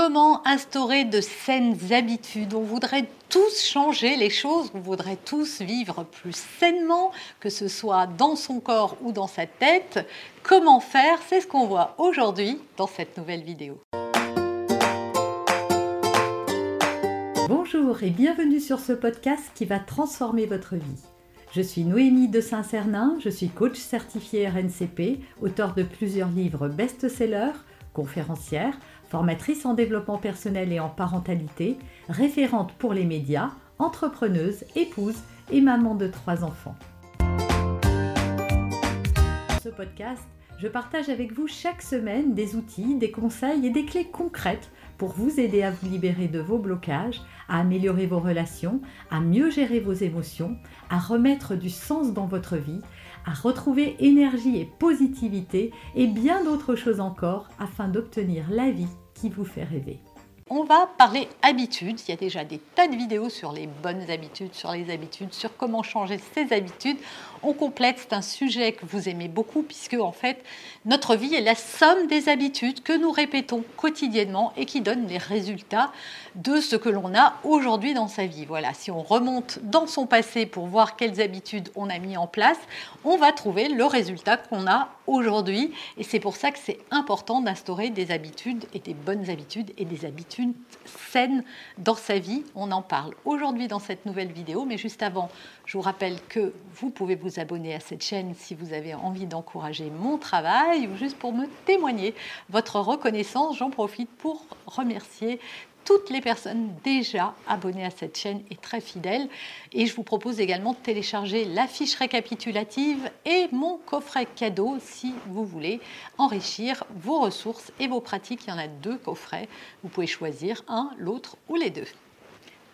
Comment instaurer de saines habitudes On voudrait tous changer les choses, on voudrait tous vivre plus sainement, que ce soit dans son corps ou dans sa tête. Comment faire? C'est ce qu'on voit aujourd'hui dans cette nouvelle vidéo. Bonjour et bienvenue sur ce podcast qui va transformer votre vie. Je suis Noémie de Saint-Cernin, je suis coach certifié RNCP, auteur de plusieurs livres best-sellers, conférencière, formatrice en développement personnel et en parentalité, référente pour les médias, entrepreneuse, épouse et maman de trois enfants. Dans ce podcast, je partage avec vous chaque semaine des outils, des conseils et des clés concrètes pour vous aider à vous libérer de vos blocages, à améliorer vos relations, à mieux gérer vos émotions, à remettre du sens dans votre vie, à retrouver énergie et positivité et bien d'autres choses encore afin d'obtenir la vie qui vous fait rêver. On va parler habitudes. Il y a déjà des tas de vidéos sur les bonnes habitudes, sur les habitudes, sur comment changer ses habitudes. On complète, c'est un sujet que vous aimez beaucoup puisque en fait, notre vie est la somme des habitudes que nous répétons quotidiennement et qui donnent les résultats de ce que l'on a aujourd'hui dans sa vie. Voilà, si on remonte dans son passé pour voir quelles habitudes on a mis en place, on va trouver le résultat qu'on a aujourd'hui et c'est pour ça que c'est important d'instaurer des habitudes et des bonnes habitudes et des habitudes saines dans sa vie. On en parle aujourd'hui dans cette nouvelle vidéo, mais juste avant, je vous rappelle que vous pouvez vous abonner à cette chaîne si vous avez envie d'encourager mon travail ou juste pour me témoigner votre reconnaissance. J'en profite pour remercier toutes les personnes déjà abonnées à cette chaîne et très fidèles. Et je vous propose également de télécharger la fiche récapitulative et mon coffret cadeau si vous voulez enrichir vos ressources et vos pratiques. Il y en a deux coffrets. Vous pouvez choisir un, l'autre ou les deux.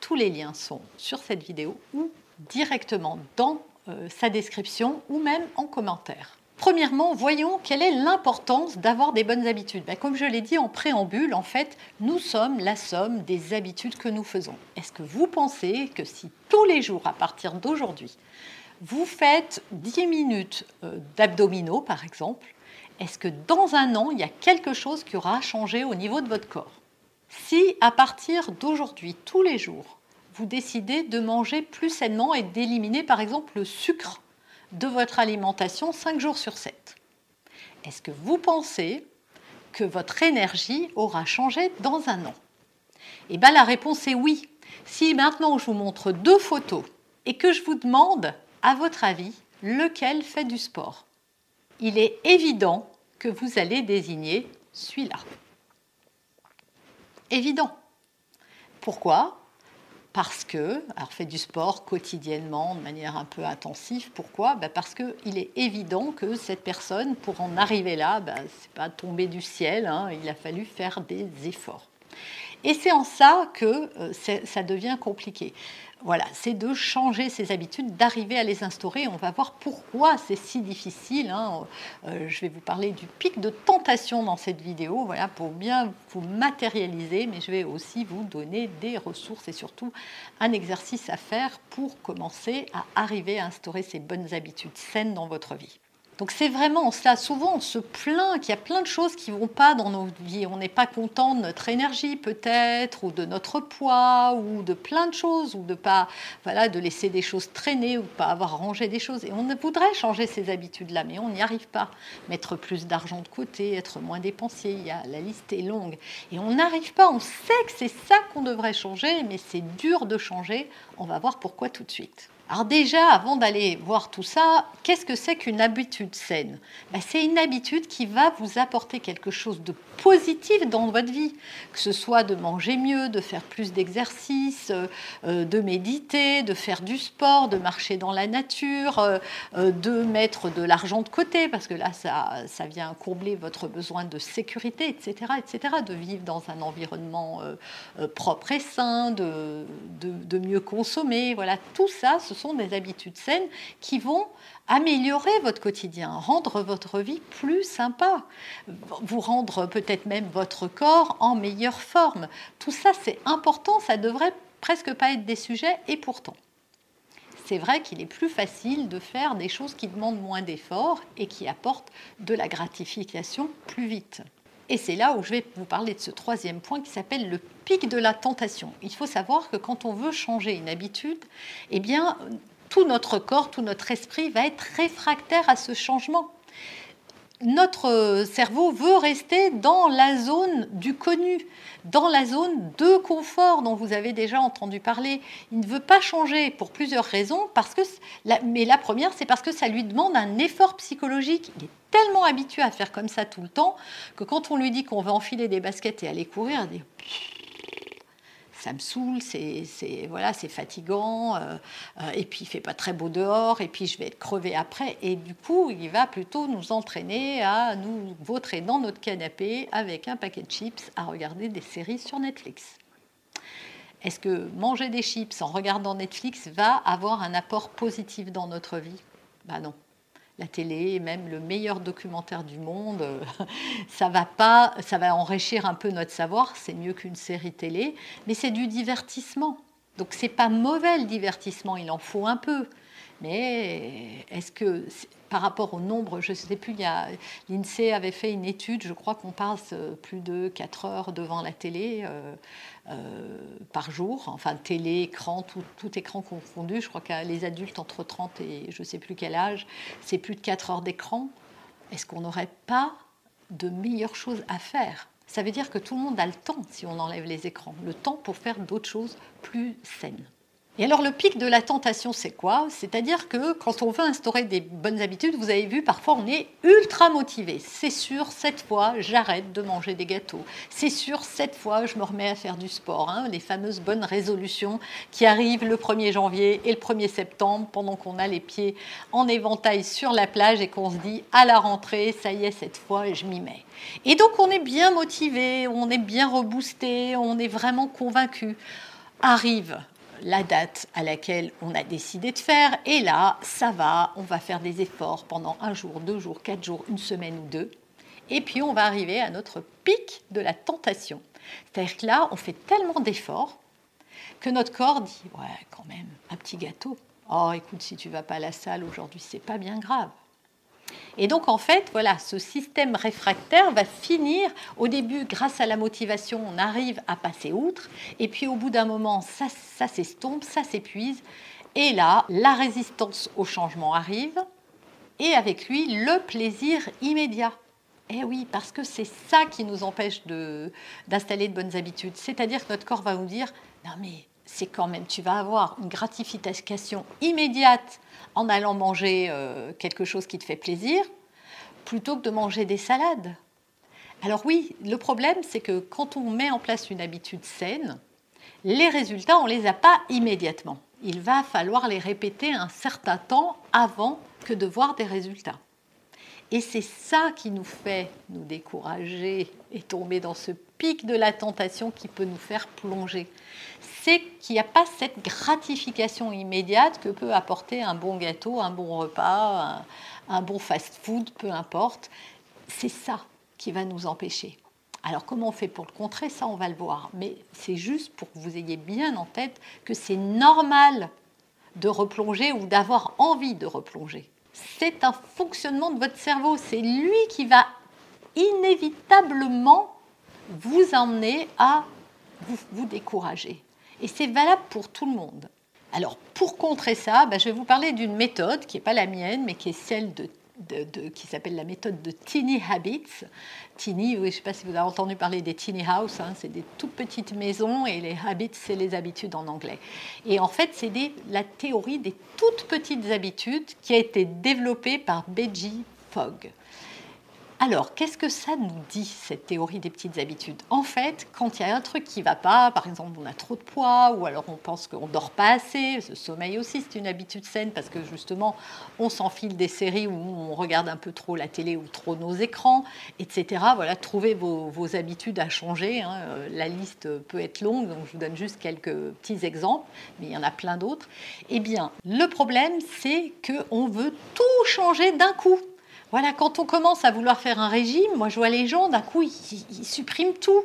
Tous les liens sont sur cette vidéo ou directement dans euh, sa description ou même en commentaire. Premièrement, voyons quelle est l'importance d'avoir des bonnes habitudes. Ben, comme je l'ai dit en préambule, en fait, nous sommes la somme des habitudes que nous faisons. Est-ce que vous pensez que si tous les jours, à partir d'aujourd'hui, vous faites 10 minutes euh, d'abdominaux, par exemple, est-ce que dans un an, il y a quelque chose qui aura changé au niveau de votre corps? Si à partir d'aujourd'hui, tous les jours, vous décidez de manger plus sainement et d'éliminer par exemple le sucre de votre alimentation 5 jours sur 7. Est-ce que vous pensez que votre énergie aura changé dans un an? Eh bien la réponse est oui. Si maintenant je vous montre deux photos et que je vous demande, à votre avis, lequel fait du sport, il est évident que vous allez désigner celui-là. Évident. Pourquoi? Parce que, alors fait du sport quotidiennement de manière un peu intensive, pourquoi? Ben Parce qu'il est évident que cette personne, pour en arriver là, ben, ce n'est pas tombé du ciel, hein, il a fallu faire des efforts. Et c'est en ça que euh, ça devient compliqué voilà, c'est de changer ses habitudes, d'arriver à les instaurer. On va voir pourquoi c'est si difficile. Hein. Euh, je vais vous parler du pic de tentation dans cette vidéo, voilà, pour bien vous matérialiser, mais je vais aussi vous donner des ressources et surtout un exercice à faire pour commencer à arriver à instaurer ces bonnes habitudes saines dans votre vie. Donc c'est vraiment cela. Souvent, on se plaint qu'il y a plein de choses qui ne vont pas dans nos vies. On n'est pas content de notre énergie peut-être, ou de notre poids, ou de plein de choses, ou de pas, voilà, de laisser des choses traîner, ou pas avoir rangé des choses. Et on voudrait changer ces habitudes-là, mais on n'y arrive pas. Mettre plus d'argent de côté, être moins dépensier, y a, la liste est longue. Et on n'arrive pas. On sait que c'est ça qu'on devrait changer, mais c'est dur de changer. On va voir pourquoi tout de suite. Alors déjà, avant d'aller voir tout ça, qu'est-ce que c'est qu'une habitude saine? Ben, C'est une habitude qui va vous apporter quelque chose de positif dans votre vie, que ce soit de manger mieux, de faire plus d'exercices, euh, euh, de méditer, de faire du sport, de marcher dans la nature, euh, de mettre de l'argent de côté, parce que là, ça, vient combler votre besoin de sécurité, etc., etc., de vivre dans un environnement propre et sain, de, mieux consommer. Voilà, tout ça, sont des habitudes saines qui vont améliorer votre quotidien, rendre votre vie plus sympa, vous rendre peut-être même votre corps en meilleure forme. Tout ça, c'est important, ça devrait presque pas être des sujets, et pourtant. C'est vrai qu'il est plus facile de faire des choses qui demandent moins d'efforts et qui apportent de la gratification plus vite. Et c'est là où je vais vous parler de ce troisième point qui s'appelle le pic de la tentation. Il faut savoir que quand on veut changer une habitude, eh bien, tout notre corps, tout notre esprit va être réfractaire à ce changement. Notre cerveau veut rester dans la zone du connu, dans la zone de confort dont vous avez déjà entendu parler. Il ne veut pas changer pour plusieurs raisons, mais la première, c'est parce que ça lui demande un effort psychologique. Il est tellement habitué à faire comme ça tout le temps que quand on lui dit qu'on va enfiler des baskets et aller courir, il dit ça me saoule, c'est voilà, fatigant, euh, euh, et puis il fait pas très beau dehors, et puis je vais être crevé après. Et du coup, il va plutôt nous entraîner à nous vautrer dans notre canapé avec un paquet de chips à regarder des séries sur Netflix. Est-ce que manger des chips en regardant Netflix va avoir un apport positif dans notre vie? Ben non la télé, même le meilleur documentaire du monde, euh, ça va pas, ça va enrichir un peu notre savoir, c'est mieux qu'une série télé, mais c'est du divertissement. Donc c'est pas mauvais le divertissement, il en faut un peu. Mais est-ce que par rapport au nombre, je ne sais plus, l'INSEE avait fait une étude, je crois qu'on passe euh, plus de 4 heures devant la télé euh, euh, par jour, enfin télé, écran, tout, écran confondu, je crois que les adultes entre 30 et je ne sais plus quel âge, c'est plus de 4 heures d'écran. Est-ce qu'on n'aurait pas de meilleures choses à faire? Ça veut dire que tout le monde a le temps si on enlève les écrans, le temps pour faire d'autres choses plus saines. Et alors le pic de la tentation, c'est quoi? C'est-à-dire que quand on veut instaurer des bonnes habitudes, vous avez vu, parfois on est ultra motivé. C'est sûr, cette fois, j'arrête de manger des gâteaux. C'est sûr, cette fois, je me remets à faire du sport. Hein, les fameuses bonnes résolutions qui arrivent le 1er janvier et le 1er septembre, pendant qu'on a les pieds en éventail sur la plage et qu'on se dit à la rentrée, ça y est, cette fois, je m'y mets. Et donc on est bien motivé, on est bien reboosté, on est vraiment convaincu. Arrive la date à laquelle on a décidé de faire. Et là, ça va, on va faire des efforts pendant un jour, deux jours, quatre jours, une semaine ou deux. Et puis, on va arriver à notre pic de la tentation. C'est-à-dire que là, on fait tellement d'efforts que notre corps dit Ouais, quand même, un petit gâteau. Oh, écoute, si tu vas pas à la salle aujourd'hui, c'est pas bien grave. Et donc, en fait, voilà, ce système réfractaire va finir, au début, grâce à la motivation, on arrive à passer outre, et puis au bout d'un moment, ça, ça s'estompe, ça s'épuise, et là, la résistance au changement arrive, et avec lui, le plaisir immédiat. Eh oui, parce que c'est ça qui nous empêche d'installer de, bonnes habitudes. C'est-à-dire que notre corps va nous dire, non mais c'est quand même, tu vas avoir une gratification immédiate en allant manger euh, quelque chose qui te fait plaisir, plutôt que de manger des salades. Alors oui, le problème, c'est que quand on met en place une habitude saine, les résultats, on ne les a pas immédiatement. Il va falloir les répéter un certain temps avant que de voir des résultats. Et c'est ça qui nous fait nous décourager et tomber dans ce de la tentation qui peut nous faire plonger. C'est qu'il n'y a pas cette gratification immédiate que peut apporter un bon gâteau, un bon repas, un, bon fast-food, peu importe. C'est ça qui va nous empêcher. Alors comment on fait pour le contrer? Ça, on va le voir. Mais c'est juste pour que vous ayez bien en tête que c'est normal de replonger ou d'avoir envie de replonger c'est un fonctionnement de votre cerveau. C'est lui qui va inévitablement vous emmener à vous, décourager. Et c'est valable pour tout le monde. Alors, pour contrer ça, ben, je vais vous parler d'une méthode qui n'est pas la mienne, mais qui est celle de qui s'appelle la méthode de Teeny Habits. Teeny, je ne sais pas si vous avez entendu parler des Teeny House, hein, c'est des toutes petites maisons et les habits, c'est les habitudes en anglais. Et en fait, c'est la théorie des toutes petites habitudes qui a été développée par Beji Fogg. Alors, qu'est-ce que ça nous dit, cette théorie des petites habitudes? En fait, quand il y a un truc qui ne va pas, par exemple, on a trop de poids, ou alors on pense qu'on ne dort pas assez, ce sommeil aussi, c'est une habitude saine, parce que justement, on s'enfile des séries où on regarde un peu trop la télé ou trop nos écrans, etc. Voilà, trouvez vos, habitudes à changer. Hein. La liste peut être longue, donc je vous donne juste quelques petits exemples, mais il y en a plein d'autres. Eh bien, le problème, c'est qu'on veut tout changer d'un coup. Voilà, quand on commence à vouloir faire un régime, moi je vois les gens, d'un coup, ils, suppriment tout.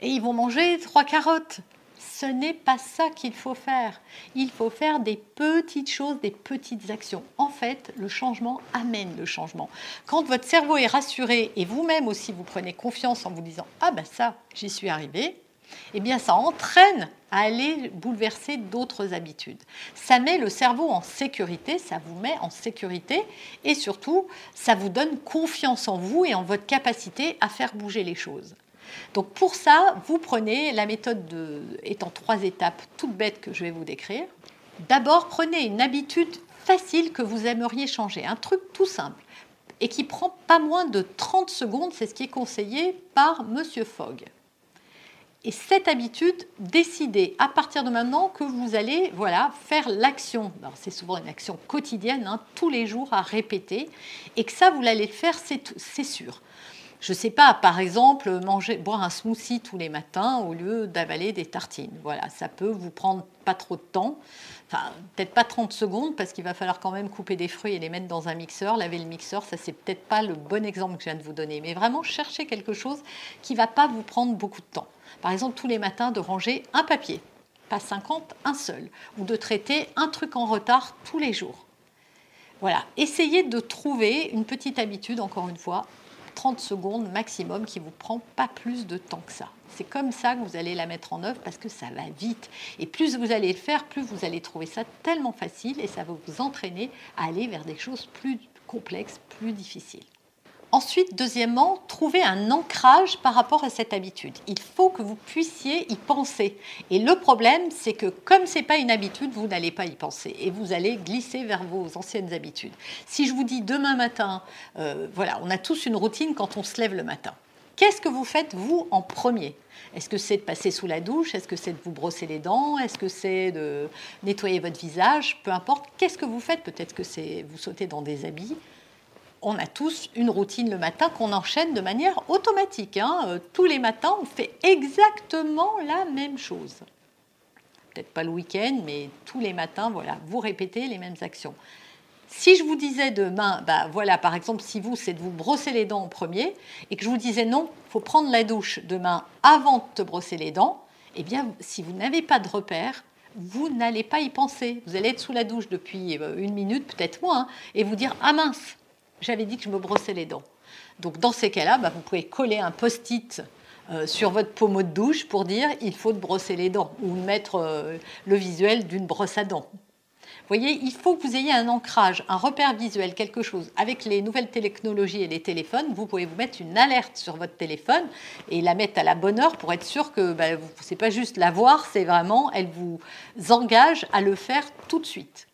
Et ils vont manger trois carottes. Ce n'est pas ça qu'il faut faire. Il faut faire des petites choses, des petites actions. En fait, le changement amène le changement. Quand votre cerveau est rassuré et vous-même aussi vous prenez confiance en vous disant Ah ben ça, j'y suis arrivé, eh bien ça entraîne à aller bouleverser d'autres habitudes. Ça met le cerveau en sécurité, ça vous met en sécurité et surtout, ça vous donne confiance en vous et en votre capacité à faire bouger les choses. Donc pour ça, vous prenez la méthode de, étant trois étapes toutes bêtes que je vais vous décrire. D'abord, prenez une habitude facile que vous aimeriez changer, un truc tout simple et qui prend pas moins de 30 secondes, c'est ce qui est conseillé par Monsieur Fogg. Et cette habitude, décidez à partir de maintenant que vous allez voilà, faire l'action. C'est souvent une action quotidienne, hein, tous les jours à répéter, et que ça, vous allez le faire, c'est sûr. Je ne sais pas, par exemple, manger, boire un smoothie tous les matins au lieu d'avaler des tartines. Voilà, ça peut vous prendre pas trop de temps. Enfin, peut-être pas 30 secondes parce qu'il va falloir quand même couper des fruits et les mettre dans un mixeur, laver le mixeur. Ça, c'est peut-être pas le bon exemple que je viens de vous donner. Mais vraiment, cherchez quelque chose qui va pas vous prendre beaucoup de temps. Par exemple, tous les matins, de ranger un papier, pas 50, un seul. Ou de traiter un truc en retard tous les jours. Voilà, essayez de trouver une petite habitude, encore une fois, 30 secondes maximum qui vous prend pas plus de temps que ça. C'est comme ça que vous allez la mettre en œuvre parce que ça va vite. Et plus vous allez le faire, plus vous allez trouver ça tellement facile et ça va vous entraîner à aller vers des choses plus complexes, plus difficiles. Ensuite, deuxièmement, trouver un ancrage par rapport à cette habitude. Il faut que vous puissiez y penser. Et le problème, c'est que comme ce n'est pas une habitude, vous n'allez pas y penser et vous allez glisser vers vos anciennes habitudes. Si je vous dis demain matin, euh, voilà, on a tous une routine quand on se lève le matin. Qu'est-ce que vous faites, vous, en premier? Est-ce que c'est de passer sous la douche? Est-ce que c'est de vous brosser les dents? Est-ce que c'est de nettoyer votre visage? Peu importe. Qu'est-ce que vous faites? Peut-être que c'est vous sautez dans des habits on a tous une routine le matin qu'on enchaîne de manière automatique. Hein. Euh, tous les matins, on fait exactement la même chose. Peut-être pas le week-end, mais tous les matins, voilà, vous répétez les mêmes actions. Si je vous disais demain, bah voilà, par exemple, si vous, c'est de vous brosser les dents en premier, et que je vous disais non, faut prendre la douche demain avant de te brosser les dents, eh bien, si vous n'avez pas de repère, vous n'allez pas y penser. Vous allez être sous la douche depuis euh, une minute, peut-être moins, hein, et vous dire ah mince, j'avais dit que je me brossais les dents. Donc dans ces cas-là, bah, vous pouvez coller un post-it euh, sur votre pommeau de douche pour dire il faut te brosser les dents ou mettre euh, le visuel d'une brosse à dents. Vous voyez, il faut que vous ayez un ancrage, un repère visuel, quelque chose. Avec les nouvelles technologies et les téléphones, vous pouvez vous mettre une alerte sur votre téléphone et la mettre à la bonne heure pour être sûr que bah, ce n'est pas juste la voir, c'est vraiment, elle vous engage à le faire tout de suite.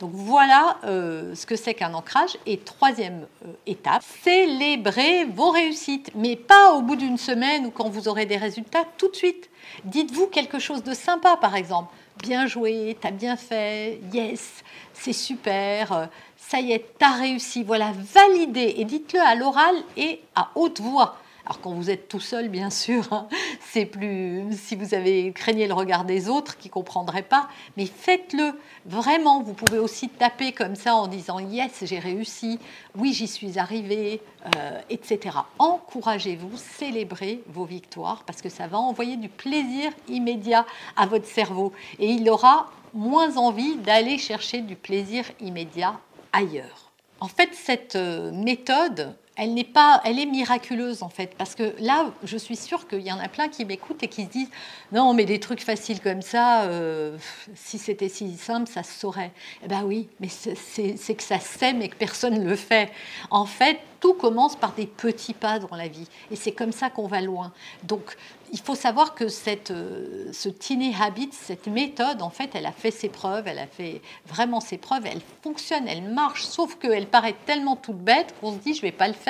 Donc voilà euh, ce que c'est qu'un ancrage. Et troisième euh, étape, célébrez vos réussites, mais pas au bout d'une semaine ou quand vous aurez des résultats, tout de suite. Dites-vous quelque chose de sympa, par exemple. Bien joué, t'as bien fait, yes, c'est super, euh, ça y est, t'as réussi. Voilà, validez et dites-le à l'oral et à haute voix. Alors quand vous êtes tout seul, bien sûr, hein, c'est plus si vous avez craigné le regard des autres qui comprendraient pas, mais faites-le vraiment. Vous pouvez aussi taper comme ça en disant yes, j'ai réussi, oui, j'y suis arrivé, euh, etc. Encouragez-vous, célébrez vos victoires parce que ça va envoyer du plaisir immédiat à votre cerveau et il aura moins envie d'aller chercher du plaisir immédiat ailleurs. En fait, cette euh, méthode, elle n'est pas, elle est miraculeuse en fait, parce que là, je suis sûre qu'il y en a plein qui m'écoutent et qui se disent non, mais des trucs faciles comme ça, euh, si c'était si simple, ça se saurait. Eh ben oui, mais c'est que ça sème et que personne ne le fait. En fait, tout commence par des petits pas dans la vie. Et c'est comme ça qu'on va loin. Donc, il faut savoir que cette, euh, ce Tiny Habit, cette méthode, en fait, elle a fait ses preuves, elle a fait vraiment ses preuves, elle fonctionne, elle marche, sauf qu'elle paraît tellement toute bête qu'on se dit, je vais pas le faire.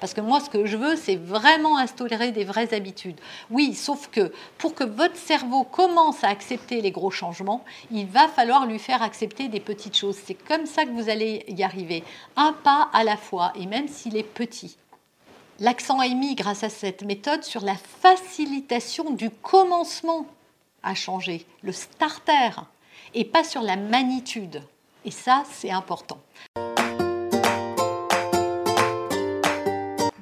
Parce que moi, ce que je veux, c'est vraiment instaurer des vraies habitudes. Oui, sauf que pour que votre cerveau commence à accepter les gros changements, il va falloir lui faire accepter des petites choses. C'est comme ça que vous allez y arriver, un pas à la fois. Et même si les petits. L'accent est mis grâce à cette méthode sur la facilitation du commencement à changer, le starter, et pas sur la magnitude. Et ça, c'est important.